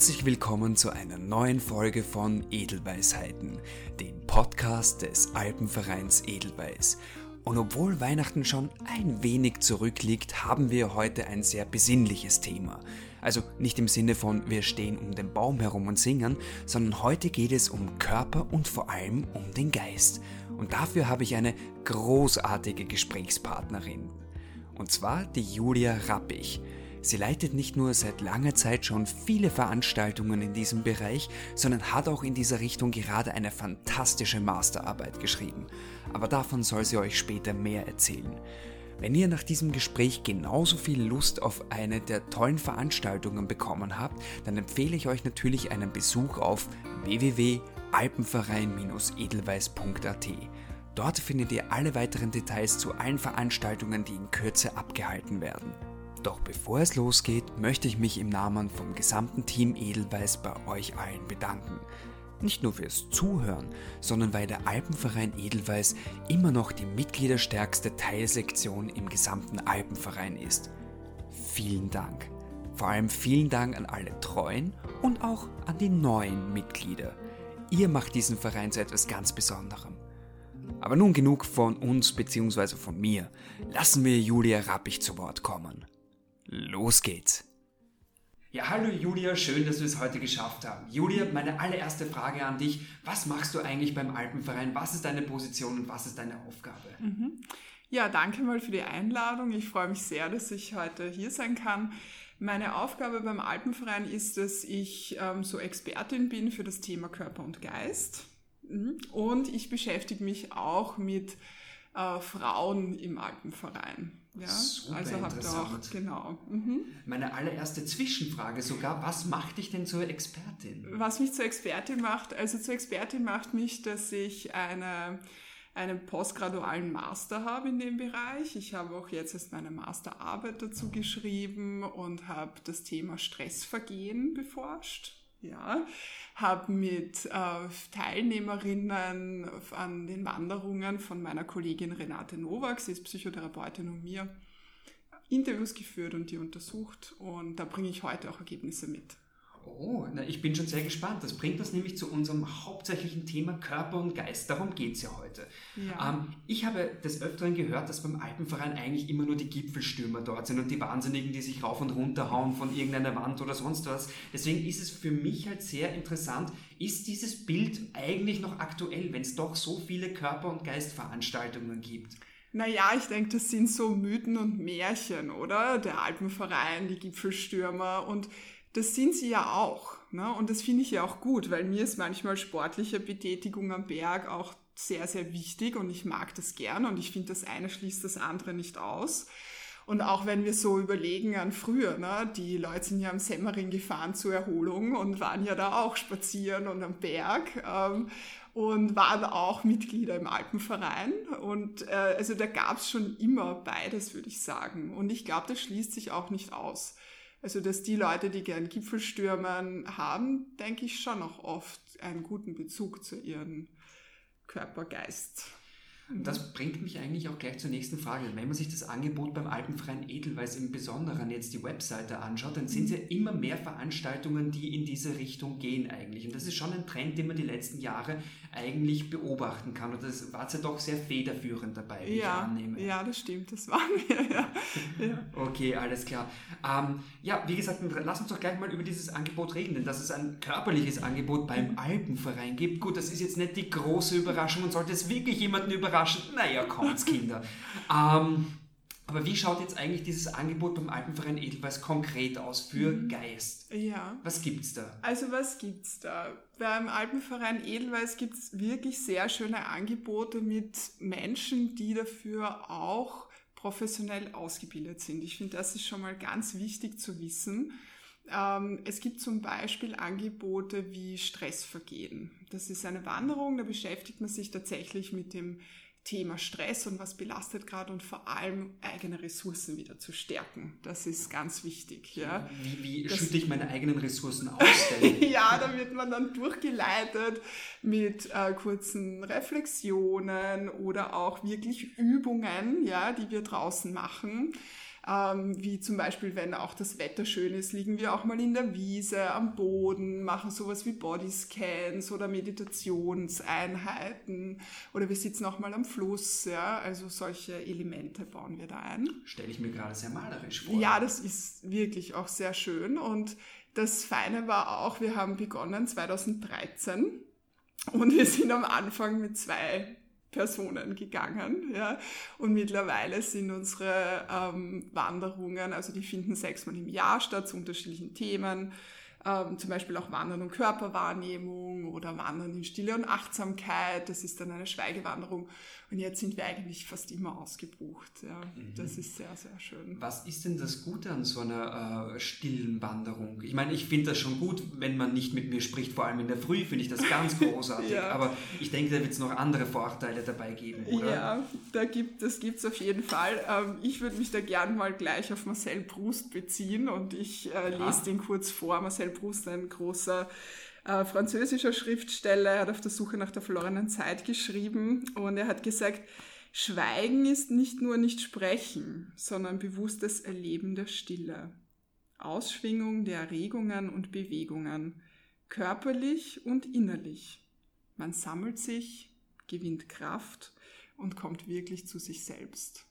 Herzlich willkommen zu einer neuen Folge von Edelweisheiten, dem Podcast des Alpenvereins Edelweiß. Und obwohl Weihnachten schon ein wenig zurückliegt, haben wir heute ein sehr besinnliches Thema. Also nicht im Sinne von wir stehen um den Baum herum und singen, sondern heute geht es um Körper und vor allem um den Geist. Und dafür habe ich eine großartige Gesprächspartnerin. Und zwar die Julia Rappich. Sie leitet nicht nur seit langer Zeit schon viele Veranstaltungen in diesem Bereich, sondern hat auch in dieser Richtung gerade eine fantastische Masterarbeit geschrieben. Aber davon soll sie euch später mehr erzählen. Wenn ihr nach diesem Gespräch genauso viel Lust auf eine der tollen Veranstaltungen bekommen habt, dann empfehle ich euch natürlich einen Besuch auf www.alpenverein-edelweiß.at. Dort findet ihr alle weiteren Details zu allen Veranstaltungen, die in Kürze abgehalten werden. Doch bevor es losgeht, möchte ich mich im Namen vom gesamten Team Edelweiß bei euch allen bedanken. Nicht nur fürs Zuhören, sondern weil der Alpenverein Edelweiß immer noch die mitgliederstärkste Teilsektion im gesamten Alpenverein ist. Vielen Dank. Vor allem vielen Dank an alle treuen und auch an die neuen Mitglieder. Ihr macht diesen Verein zu etwas ganz Besonderem. Aber nun genug von uns bzw. von mir. Lassen wir Julia Rappich zu Wort kommen. Los geht's! Ja, hallo Julia, schön, dass wir es heute geschafft haben. Julia, meine allererste Frage an dich. Was machst du eigentlich beim Alpenverein? Was ist deine Position und was ist deine Aufgabe? Mhm. Ja, danke mal für die Einladung. Ich freue mich sehr, dass ich heute hier sein kann. Meine Aufgabe beim Alpenverein ist, dass ich ähm, so Expertin bin für das Thema Körper und Geist. Mhm. Und ich beschäftige mich auch mit äh, Frauen im Alpenverein. Ja, Super also habt ihr auch, genau. Mhm. Meine allererste Zwischenfrage sogar, was macht dich denn zur Expertin? Was mich zur Expertin macht, also zur Expertin macht mich, dass ich eine, einen postgradualen Master habe in dem Bereich. Ich habe auch jetzt erst meine Masterarbeit dazu geschrieben und habe das Thema Stressvergehen beforscht. Ja, habe mit äh, Teilnehmerinnen an den Wanderungen von meiner Kollegin Renate Nowak, sie ist Psychotherapeutin und mir, Interviews geführt und die untersucht und da bringe ich heute auch Ergebnisse mit. Oh, na, ich bin schon sehr gespannt. Das bringt uns nämlich zu unserem hauptsächlichen Thema Körper und Geist. Darum geht es ja heute. Ja. Ähm, ich habe des Öfteren gehört, dass beim Alpenverein eigentlich immer nur die Gipfelstürmer dort sind und die Wahnsinnigen, die sich rauf und runter hauen von irgendeiner Wand oder sonst was. Deswegen ist es für mich halt sehr interessant, ist dieses Bild eigentlich noch aktuell, wenn es doch so viele Körper- und Geistveranstaltungen gibt? Naja, ich denke, das sind so Mythen und Märchen, oder? Der Alpenverein, die Gipfelstürmer und das sind sie ja auch. Ne? Und das finde ich ja auch gut, weil mir ist manchmal sportliche Betätigung am Berg auch sehr, sehr wichtig und ich mag das gern und ich finde, das eine schließt das andere nicht aus. Und auch wenn wir so überlegen an früher, ne, die Leute sind ja am Semmering gefahren zur Erholung und waren ja da auch spazieren und am Berg ähm, und waren auch Mitglieder im Alpenverein. Und äh, also da gab es schon immer beides, würde ich sagen. Und ich glaube, das schließt sich auch nicht aus. Also, dass die Leute, die gern Gipfelstürmen haben, denke ich schon noch oft einen guten Bezug zu ihren Körper-Geist. Das bringt mich eigentlich auch gleich zur nächsten Frage. Wenn man sich das Angebot beim Alpenverein Edelweiß im Besonderen jetzt die Webseite anschaut, dann sind es ja immer mehr Veranstaltungen, die in diese Richtung gehen eigentlich. Und das ist schon ein Trend, den man die letzten Jahre eigentlich beobachten kann. Und das war ja doch sehr federführend dabei, wie ja, ich annehme. Ja, das stimmt, das waren wir, ja. ja. Okay, alles klar. Ähm, ja, wie gesagt, lass uns doch gleich mal über dieses Angebot reden, denn dass es ein körperliches Angebot beim Alpenverein gibt, gut, das ist jetzt nicht die große Überraschung und sollte es wirklich jemanden überraschen, überraschend, naja, kommt's Kinder. ähm, aber wie schaut jetzt eigentlich dieses Angebot beim Alpenverein Edelweiß konkret aus für mhm. Geist? Ja. Was gibt's da? Also was gibt's da? Beim Alpenverein Edelweiß gibt es wirklich sehr schöne Angebote mit Menschen, die dafür auch professionell ausgebildet sind. Ich finde, das ist schon mal ganz wichtig zu wissen. Ähm, es gibt zum Beispiel Angebote wie Stressvergehen. Das ist eine Wanderung, da beschäftigt man sich tatsächlich mit dem Thema Stress und was belastet gerade und vor allem eigene Ressourcen wieder zu stärken. Das ist ganz wichtig. Ja. Wie, wie schütte ich meine eigenen Ressourcen aus? ja, da wird man dann durchgeleitet mit äh, kurzen Reflexionen oder auch wirklich Übungen, ja, die wir draußen machen Ähm, wie zum Beispiel, wenn auch das Wetter schön ist, liegen wir auch mal in der Wiese, am Boden, machen sowas wie Bodyscans oder Meditationseinheiten oder wir sitzen auch mal am Fluss. Ja? Also solche Elemente bauen wir da ein. Stelle ich mir gerade sehr malerisch vor. Ja, das ist wirklich auch sehr schön und das Feine war auch, wir haben begonnen 2013 und wir sind am Anfang mit zwei Personen gegangen. Ja. Und mittlerweile sind unsere ähm, Wanderungen, also die finden sechsmal im Jahr statt zu unterschiedlichen Themen ähm, zum Beispiel auch Wandern und Körperwahrnehmung oder Wandern in Stille und Achtsamkeit. Das ist dann eine Schweigewanderung. Und jetzt sind wir eigentlich fast immer ausgebucht. Ja. Mhm. Das ist sehr, sehr schön. Was ist denn das Gute an so einer äh, stillen Wanderung? Ich meine, ich finde das schon gut, wenn man nicht mit mir spricht, vor allem in der Früh finde ich das ganz großartig. ja. Aber ich denke, da wird es noch andere Vorteile dabei geben, oder? Ja, da gibt, das gibt es auf jeden Fall. Ähm, ich würde mich da gern mal gleich auf Marcel Proust beziehen und ich äh, lese den kurz vor. Marcel Proust, ein großer äh, französischer Schriftsteller, er hat auf der Suche nach der verlorenen Zeit geschrieben und er hat gesagt, Schweigen ist nicht nur nicht sprechen, sondern bewusstes Erleben der Stille. Ausschwingung der Erregungen und Bewegungen, körperlich und innerlich. Man sammelt sich, gewinnt Kraft und kommt wirklich zu sich selbst.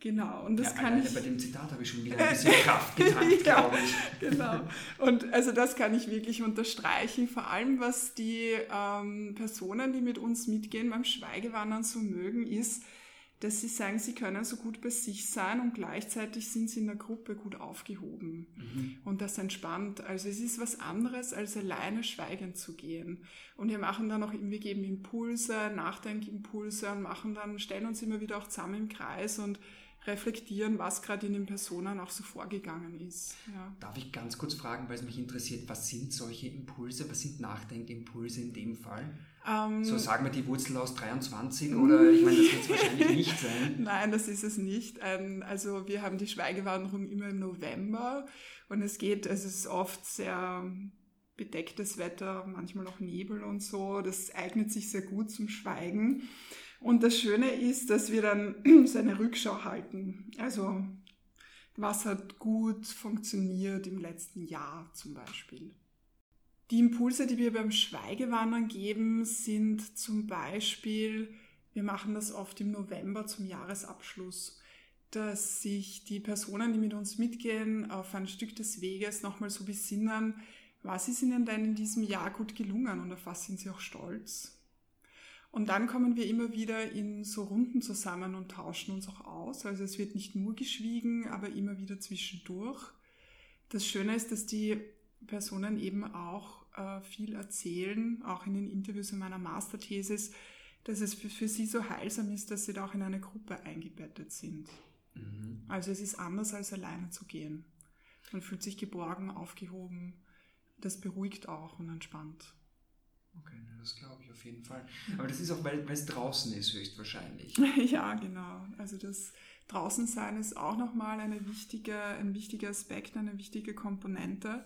Genau, und das ja, kann ich. Bei dem Zitat habe ich schon wieder ein bisschen Kraft getankt, ja, glaube ich. Genau. Und also das kann ich wirklich unterstreichen, vor allem was die ähm, Personen, die mit uns mitgehen beim Schweigewandern so mögen, ist, dass sie sagen, sie können so gut bei sich sein und gleichzeitig sind sie in der Gruppe gut aufgehoben mhm. und das entspannt. Also es ist was anderes, als alleine schweigend zu gehen. Und wir machen dann auch, wir geben Impulse, Nachdenkimpulse und machen dann, stellen uns immer wieder auch zusammen im Kreis und reflektieren, was gerade in den Personen auch so vorgegangen ist. Ja. Darf ich ganz kurz fragen, weil es mich interessiert, was sind solche Impulse, was sind Nachdenkimpulse in dem Fall? Ähm, so sagen wir die Wurzel aus 23 oder ich meine, das wird es wahrscheinlich nicht sein. Nein, das ist es nicht. Ähm, also wir haben die Schweigewanderung immer im November und es geht, es ist oft sehr bedecktes Wetter, manchmal auch Nebel und so. Das eignet sich sehr gut zum Schweigen. Und das Schöne ist, dass wir dann so eine Rückschau halten. Also was hat gut funktioniert im letzten Jahr zum Beispiel. Die Impulse, die wir beim Schweigewandern geben, sind zum Beispiel, wir machen das oft im November zum Jahresabschluss, dass sich die Personen, die mit uns mitgehen, auf ein Stück des Weges nochmal so besinnen, was ist ihnen denn in diesem Jahr gut gelungen und auf was sind sie auch stolz. Und dann kommen wir immer wieder in so Runden zusammen und tauschen uns auch aus. Also es wird nicht nur geschwiegen, aber immer wieder zwischendurch. Das Schöne ist, dass die Personen eben auch äh, viel erzählen, auch in den Interviews in meiner Masterthesis, dass es für, für sie so heilsam ist, dass sie da auch in eine Gruppe eingebettet sind. Mhm. Also es ist anders als alleine zu gehen. Man fühlt sich geborgen, aufgehoben. Das beruhigt auch und entspannt. Okay, das glaube ich auf jeden Fall. Aber das ist auch, weil, es draußen ist, höchstwahrscheinlich. ja, genau. Also das Draußensein ist auch nochmal eine wichtige, ein wichtiger Aspekt, eine wichtige Komponente.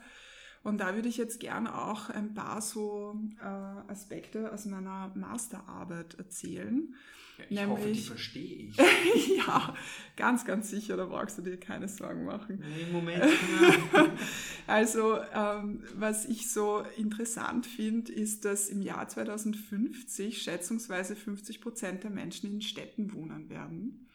Und da würde ich jetzt gerne auch ein paar so äh, Aspekte aus meiner Masterarbeit erzählen. Ja, ich Nämlich, hoffe, die verstehe ich. ja, ganz, ganz sicher, da brauchst du dir keine Sorgen machen. Nee, Moment. also, ähm, was ich so interessant finde, ist, dass im Jahr 2050 schätzungsweise 50 Prozent der Menschen in Städten wohnen werden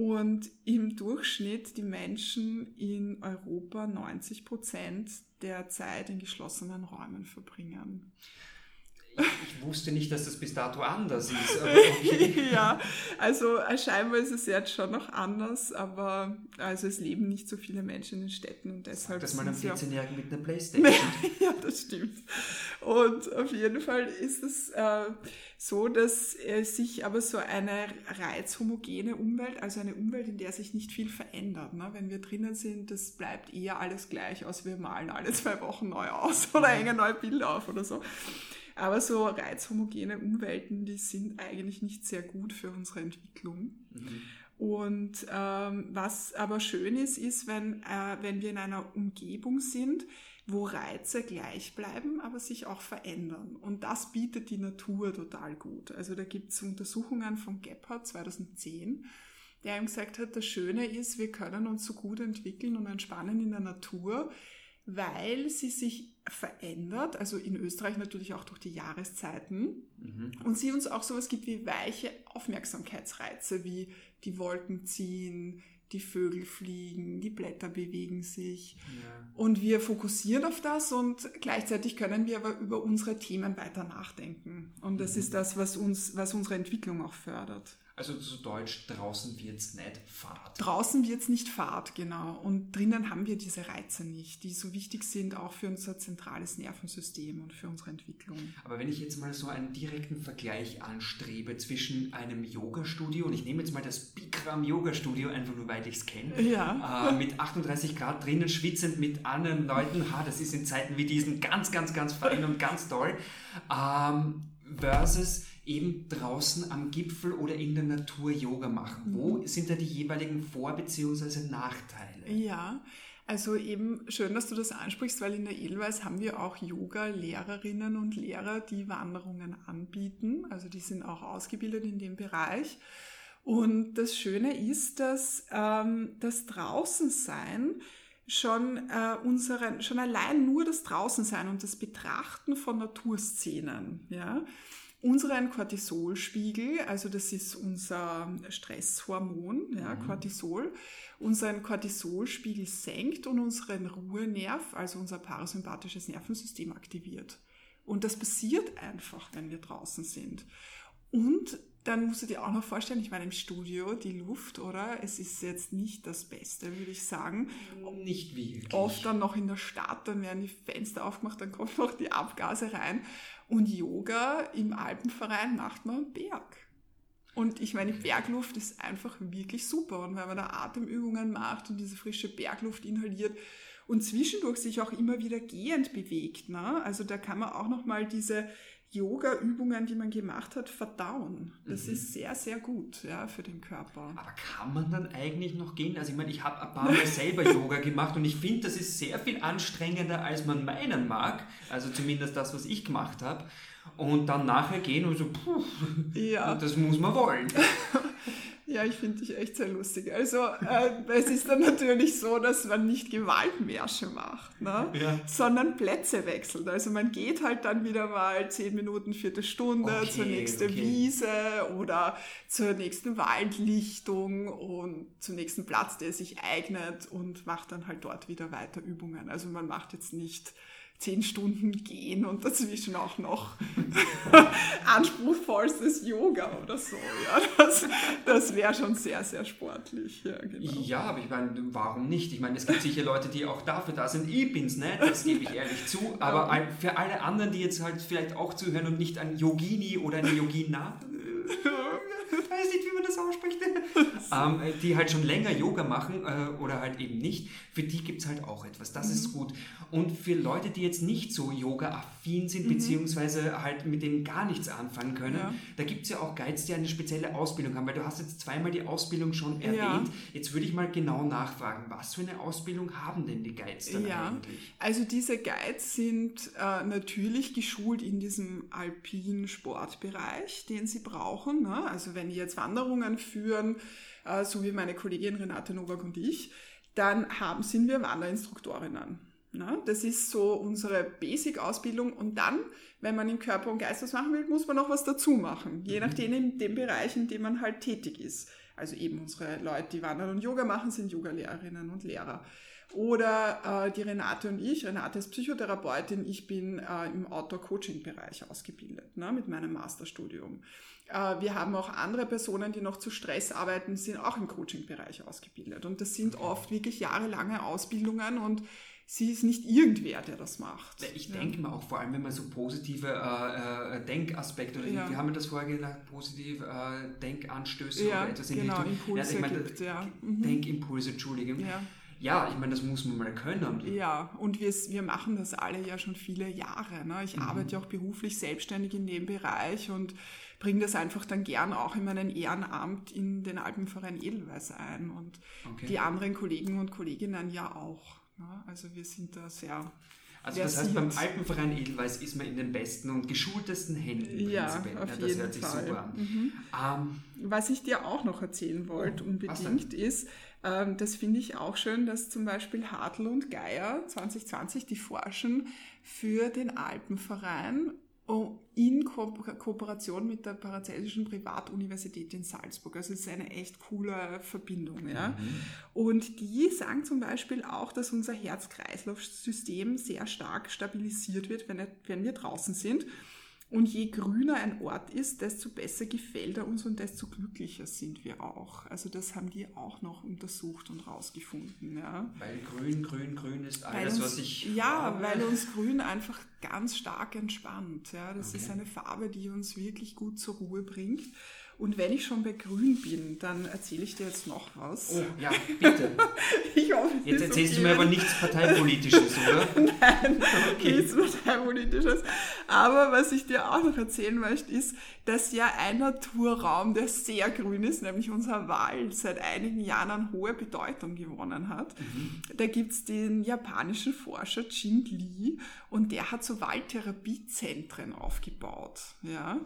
und im Durchschnitt die Menschen in Europa 90 Prozent der Zeit in geschlossenen Räumen verbringen. Ich wusste nicht, dass das bis dato anders ist. Okay. ja, also äh, scheinbar ist es jetzt schon noch anders, aber also es leben nicht so viele Menschen in den Städten und deshalb. Das mal einem 14-Jährigen mit einer Playstation. ja, das stimmt. Und auf jeden Fall ist es äh, so, dass äh, sich aber so eine reizhomogene Umwelt, also eine Umwelt, in der sich nicht viel verändert. Ne? Wenn wir drinnen sind, das bleibt eher alles gleich aus. Wir malen alle zwei Wochen neu aus oder hängen neue Bilder auf oder so. Aber so reizhomogene Umwelten, die sind eigentlich nicht sehr gut für unsere Entwicklung. Mhm. Und ähm, was aber schön ist, ist, wenn, äh, wenn wir in einer Umgebung sind, wo Reize gleich bleiben, aber sich auch verändern. Und das bietet die Natur total gut. Also da gibt es Untersuchungen von Gebhardt 2010, der ihm gesagt hat, das Schöne ist, wir können uns so gut entwickeln und entspannen in der Natur, weil sie sich verändert, also in Österreich natürlich auch durch die Jahreszeiten mhm. und sie uns auch sowas gibt wie weiche Aufmerksamkeitsreize, wie die Wolken ziehen, die Vögel fliegen, die Blätter bewegen sich. Ja. Und wir fokussieren auf das und gleichzeitig können wir aber über unsere Themen weiter nachdenken. Und das mhm. ist das, was uns, was unsere Entwicklung auch fördert. Also zu Deutsch, draußen wird es nicht Fahrt. Draußen wird es nicht Fahrt, genau. Und drinnen haben wir diese Reize nicht, die so wichtig sind auch für unser zentrales Nervensystem und für unsere Entwicklung. Aber wenn ich jetzt mal so einen direkten Vergleich anstrebe zwischen einem Yoga-Studio, und ich nehme jetzt mal das Bikram Yoga-Studio, einfach nur weil ich es kenne, ja. äh, mit 38 Grad drinnen, schwitzend mit anderen Leuten, ha, das ist in Zeiten wie diesen ganz, ganz, ganz fein und ganz toll, ähm, versus eben draußen am Gipfel oder in der Natur Yoga machen? Wo mhm. sind da die jeweiligen Vor- bzw. Nachteile? Ja, also eben schön, dass du das ansprichst, weil in der Edelweiß haben wir auch Yoga-Lehrerinnen und Lehrer, die Wanderungen anbieten. Also die sind auch ausgebildet in dem Bereich. Und das Schöne ist, dass ähm, das Draußensein schon äh, unseren, schon allein nur das Draußensein und das Betrachten von Naturszenen, ja, unseren Cortisolspiegel, also das ist unser Stresshormon, ja, mhm. Cortisol, unseren Cortisolspiegel senkt und unseren Ruhenerv, also unser parasympathisches Nervensystem aktiviert. Und das passiert einfach, wenn wir draußen sind. Und dann musst du dir auch noch vorstellen, ich meine im Studio, die Luft, oder? Es ist jetzt nicht das Beste, würde ich sagen. Nicht wirklich. Oft dann noch in der Stadt, dann werden die Fenster aufgemacht, dann kommen noch die Abgase rein. Und Yoga im Alpenverein macht man am Berg. Und ich meine, Bergluft ist einfach wirklich super. Und wenn man da Atemübungen macht und diese frische Bergluft inhaliert und zwischendurch sich auch immer wieder gehend bewegt, ne? also da kann man auch nochmal diese Yoga-Übungen, die man gemacht hat, verdauen. Das mhm. ist sehr, sehr gut ja, für den Körper. Aber kann man dann eigentlich noch gehen? Also ich meine, ich habe ein paar Mal selber Yoga gemacht und ich finde, das ist sehr viel anstrengender, als man meinen mag. Also zumindest das, was ich gemacht habe. Und dann nachher gehen und so, puh, ja. das muss man wollen. Ja, ich finde dich echt sehr lustig. Also äh, es ist dann natürlich so, dass man nicht Gewaltmärsche macht, ne? Ja. sondern Plätze wechselt. Also man geht halt dann wieder mal zehn Minuten, Viertelstunde okay, zur nächsten okay. Wiese oder zur nächsten Waldlichtung und zum nächsten Platz, der sich eignet und macht dann halt dort wieder weiter Übungen. Also man macht jetzt nicht zehn Stunden gehen und dazwischen auch noch anspruchsvollstes Yoga oder so. Ja, das, das wäre schon sehr, sehr sportlich. Ja, genau. ja, aber ich meine, warum nicht? Ich meine, es gibt sicher Leute, die auch dafür da sind. Ich bin's nicht, das gebe ich ehrlich zu. Aber für alle anderen, die jetzt halt vielleicht auch zuhören und nicht ein Yogini oder eine Yogina weiß nicht, wie man das ausspricht, ähm, die halt schon länger Yoga machen äh, oder halt eben nicht, für die gibt es halt auch etwas. Das mhm. ist gut. Und für Leute, die jetzt nicht so Yoga-affin sind, mhm. beziehungsweise halt mit dem gar nichts anfangen können, ja. da gibt es ja auch Guides, die eine spezielle Ausbildung haben, weil du hast jetzt zweimal die Ausbildung schon erwähnt. Ja. Jetzt würde ich mal genau nachfragen, was für eine Ausbildung haben denn die Guides dann ja. eigentlich? Also diese Guides sind äh, natürlich geschult in diesem alpinen Sportbereich, den sie brauchen. Ne? Also wenn die jetzt Wanderungen führen, äh, so wie meine Kollegin Renate Nowak und ich, dann haben, sind wir Wanderinstruktorinnen. Ne? Das ist so unsere Basic-Ausbildung und dann, wenn man im Körper und Geist was machen will, muss man noch was dazu machen, je mhm. nachdem in dem Bereich, in dem man halt tätig ist. Also eben unsere Leute, die Wandern und Yoga machen, sind Yogalehrerinnen und Lehrer. Oder äh, die Renate und ich, Renate ist Psychotherapeutin, ich bin äh, im Outdoor-Coaching-Bereich ausgebildet, ne, mit meinem Masterstudium. Äh, wir haben auch andere Personen, die noch zu Stress arbeiten, sind auch im Coaching-Bereich ausgebildet. Und das sind oft wirklich jahrelange Ausbildungen und sie ist nicht irgendwer, der das macht. Ich ja. denke mal auch, vor allem wenn man so positive äh, äh, Denkaspekte, oder ja. wie haben wir das vorher genannt, positive äh, Denkanstöße ja, oder etwas in genau, Richtung. Impulse ja, ich meine, gibt, ja. Mhm. Denkimpulse, Entschuldigung. Ja ja, ich meine, das muss man mal können. Ja, und wir, wir machen das alle ja schon viele Jahre. Ne? Ich mhm. arbeite ja auch beruflich selbstständig in dem Bereich und bringe das einfach dann gern auch in meinen Ehrenamt in den Alpenverein Edelweiß ein und okay. die anderen Kollegen und Kolleginnen ja auch. Ne? Also wir sind da sehr Also das heißt, beim Alpenverein Edelweiß ist man in den besten und geschultesten Händen. Ja, auf ja, das jeden hört sich Fall. super an. Mhm. Ähm, Was ich dir auch noch erzählen wollte, oh, unbedingt, ist, ähm, das finde ich auch schön, dass zum Beispiel Hartl und Geier 2020, die forschen für den Alpenverein in Ko Kooperation mit der Paracelsischen Privatuniversität in Salzburg. Also es ist eine echt coole Verbindung. Ja? Mhm. Und die sagen zum Beispiel auch, dass unser Herz-Kreislauf-System sehr stark stabilisiert wird, wenn, wenn wir draußen sind. Und je grüner ein Ort ist, desto besser gefällt er uns und desto glücklicher sind wir auch. Also das haben die auch noch untersucht und rausgefunden. Ja. Weil grün, grün, grün ist alles, uns, was ich... Ja, habe. weil uns grün einfach ganz stark entspannt. Ja. Das okay. ist eine Farbe, die uns wirklich gut zur Ruhe bringt. Und wenn ich schon bei Grün bin, dann erzähle ich dir jetzt noch was. Oh, ja, bitte. ich hoffe, jetzt erzählst okay. du mir aber nichts Parteipolitisches, oder? Nein, okay. nichts Parteipolitisches. Aber was ich dir auch noch erzählen möchte, ist, dass ja ein Naturraum, der sehr grün ist, nämlich unser Wald, seit einigen Jahren an hohe Bedeutung gewonnen hat. Mhm. Da es den japanischen Forscher Jin Lee und der hat so Waldtherapiezentren aufgebaut. Ja?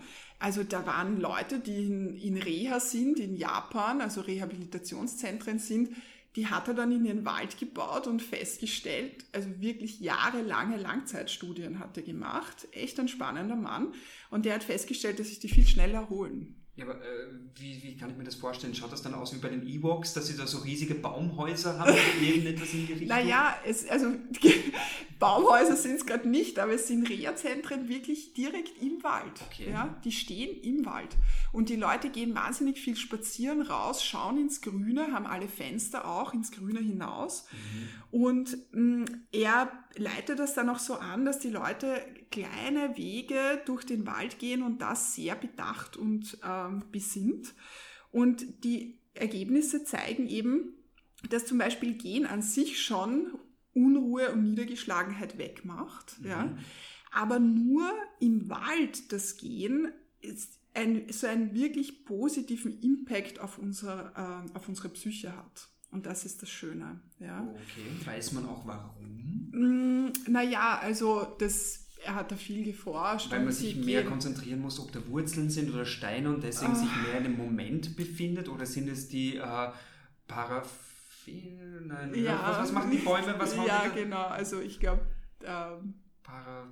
Also da waren Leute, die in, in Reha sind, in Japan, also Rehabilitationszentren sind, die hat er dann in den Wald gebaut und festgestellt, also wirklich jahrelange Langzeitstudien hat er gemacht, echt ein spannender Mann. Und der hat festgestellt, dass sich die viel schneller erholen. Ja, aber äh, wie, wie kann ich mir das vorstellen? Schaut das dann aus wie bei den Ewoks, dass sie da so riesige Baumhäuser haben? irgendetwas in die Richtung? Naja, es, also Baumhäuser sind es gerade nicht, aber es sind Reha-Zentren wirklich direkt im Wald. Okay. Ja, die stehen im Wald. Und die Leute gehen wahnsinnig viel spazieren raus, schauen ins Grüne, haben alle Fenster auch ins Grüne hinaus. Mhm. Und mh, er leitet das dann auch so an, dass die Leute kleine Wege durch den Wald gehen und das sehr bedacht und ähm, besinnt. Und die Ergebnisse zeigen eben, dass zum Beispiel Gehen an sich schon Unruhe und Niedergeschlagenheit wegmacht. Mhm. Ja. Aber nur im Wald das Gehen ist ein, so einen wirklich positiven Impact auf, unser, äh, auf unsere Psyche hat. Und das ist das Schöne. Ja. Okay, weiß man auch warum? Mm, naja, also das er hat da viel geforscht. Weil man sich mehr gehen. konzentrieren muss, ob da Wurzeln sind oder Steine und deswegen oh. sich mehr in einem Moment befindet oder sind es die äh, Paraffin? Nein, ja. was, was, machen die Bäume? Was ja, genau. Also ich glaube... Ähm, Para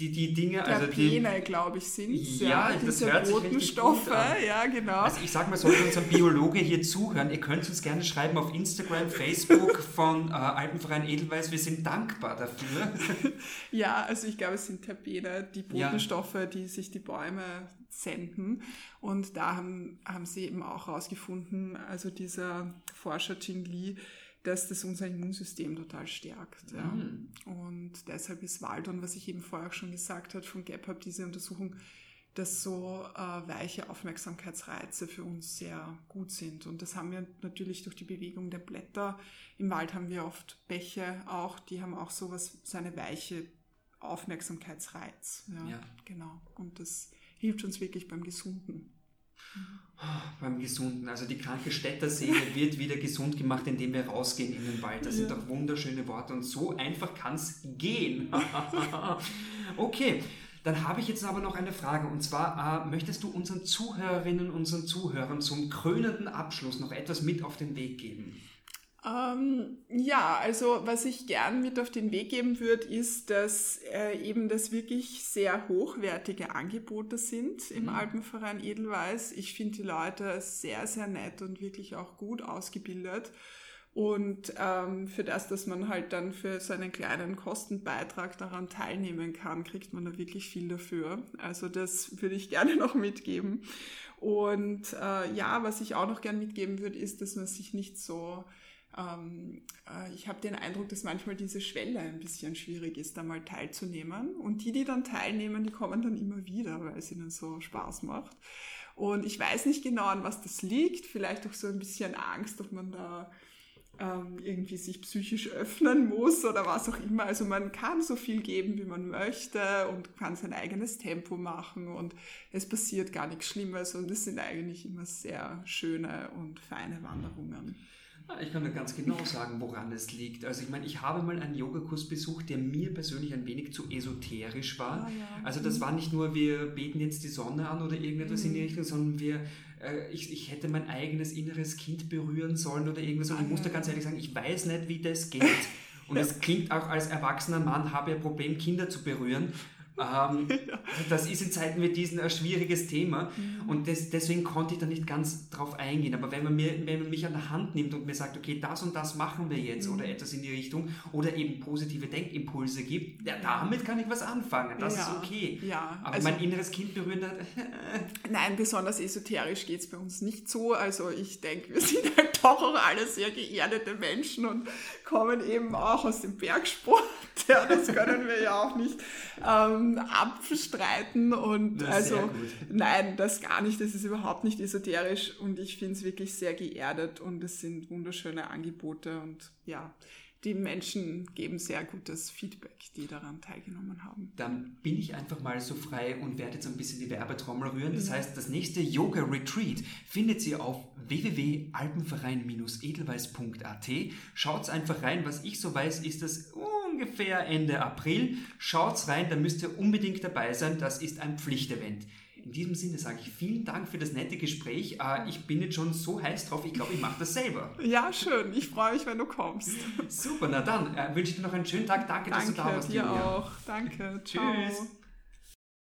die, die Dinge, also die, glaube ich, sind ja, ja das hört sich Stoffe, ja, genau. Also ich sag mal, sollte unser Biologe hier zuhören, ihr könnt uns gerne schreiben auf Instagram, Facebook von äh, Alpenverein Edelweiß, wir sind dankbar dafür. ja, also ich glaube, es sind Terpene, die Botenstoffe, ja. die sich die Bäume senden. Und da haben, haben sie eben auch herausgefunden, also dieser Forscher Jing Li, dass das unser Immunsystem total stärkt. Ja. Mhm. Und deshalb ist Waldon, was ich eben vorher auch schon gesagt habe, von Gebhardt, diese Untersuchung, dass so äh, weiche Aufmerksamkeitsreize für uns sehr gut sind. Und das haben wir natürlich durch die Bewegung der Blätter. Im Wald haben wir oft Bäche auch, die haben auch sowas, so eine weiche Aufmerksamkeitsreiz. Ja, ja. genau. Und das hilft uns wirklich beim Gesunden. Beim Gesunden. Also die kranke Städterseele wird wieder gesund gemacht, indem wir rausgehen in den Wald. Das ja. sind doch wunderschöne Worte und so einfach kann es gehen. okay, dann habe ich jetzt aber noch eine Frage und zwar, äh, möchtest du unseren Zuhörerinnen, unseren Zuhörern zum krönenden Abschluss noch etwas mit auf den Weg geben? Ähm, ja, also was ich gern mit auf den Weg geben würde, ist, dass äh, eben das wirklich sehr hochwertige Angebote sind im mhm. Alpenverein Edelweiß. Ich finde die Leute sehr, sehr nett und wirklich auch gut ausgebildet. Und ähm, für das, dass man halt dann für so einen kleinen Kostenbeitrag daran teilnehmen kann, kriegt man da wirklich viel dafür. Also das würde ich gerne noch mitgeben. Und äh, ja, was ich auch noch gern mitgeben würde, ist, dass man sich nicht so ähm, äh, ich habe den Eindruck, dass manchmal diese Schwelle ein bisschen schwierig ist, da mal teilzunehmen. Und die, die dann teilnehmen, die kommen dann immer wieder, weil es ihnen so Spaß macht. Und ich weiß nicht genau, an was das liegt. Vielleicht auch so ein bisschen Angst, ob man da ähm, irgendwie sich psychisch öffnen muss oder was auch immer. Also man kann so viel geben, wie man möchte und kann sein eigenes Tempo machen und es passiert gar nichts Schlimmes und es sind eigentlich immer sehr schöne und feine Wanderungen. Ich kann dir ganz genau sagen, woran es liegt. Also ich meine, ich habe mal einen Yogakurs besucht, der mir persönlich ein wenig zu esoterisch war. Ah, ja. Also das war nicht nur, wir beten jetzt die Sonne an oder irgendetwas mhm. in die mhm. Richtung, sondern wir, äh, ich, ich hätte mein eigenes inneres Kind berühren sollen oder irgendwas. Und ah, ich muss da ganz ehrlich sagen, ich weiß nicht, wie das geht. Und es klingt auch als erwachsener Mann, habe ich ein Problem, Kinder zu berühren. Ähm, ja. Das ist in Zeiten wie diesen ein schwieriges Thema mhm. und das, deswegen konnte ich da nicht ganz drauf eingehen. Aber wenn man, mir, wenn man mich an der Hand nimmt und mir sagt, okay, das und das machen wir jetzt mhm. oder etwas in die Richtung oder eben positive Denkimpulse gibt, ja, damit kann ich was anfangen. Das ja. ist okay. Ja. Aber also, mein inneres Kind berühren hat. nein, besonders esoterisch geht es bei uns nicht so. Also ich denke, wir sind halt doch auch alle sehr geerdete Menschen und kommen eben auch aus dem Bergsport. Ja, das können wir ja auch nicht. Ähm, abstreiten und also nein, das gar nicht. Das ist überhaupt nicht esoterisch und ich finde es wirklich sehr geerdet und es sind wunderschöne Angebote und ja, die Menschen geben sehr gutes Feedback, die daran teilgenommen haben. Dann bin ich einfach mal so frei und werde jetzt ein bisschen die Werbetrommel rühren. Das mhm. heißt, das nächste Yoga Retreat findet ihr auf www.alpenverein-edelweiß.at. Schaut einfach rein. Was ich so weiß, ist das ungefähr Ende April. Schaut rein, da müsst ihr unbedingt dabei sein. Das ist ein Pflichtevent. In diesem Sinne sage ich vielen Dank für das nette Gespräch. Äh, ich bin jetzt schon so heiß drauf, ich glaube, ich mache das selber. Ja, schön. Ich freue mich, wenn du kommst. Super, na dann äh, wünsche ich dir noch einen schönen Tag. Danke, Danke dass du da warst. Dir Julia. auch. Danke. Tschüss. Ciao.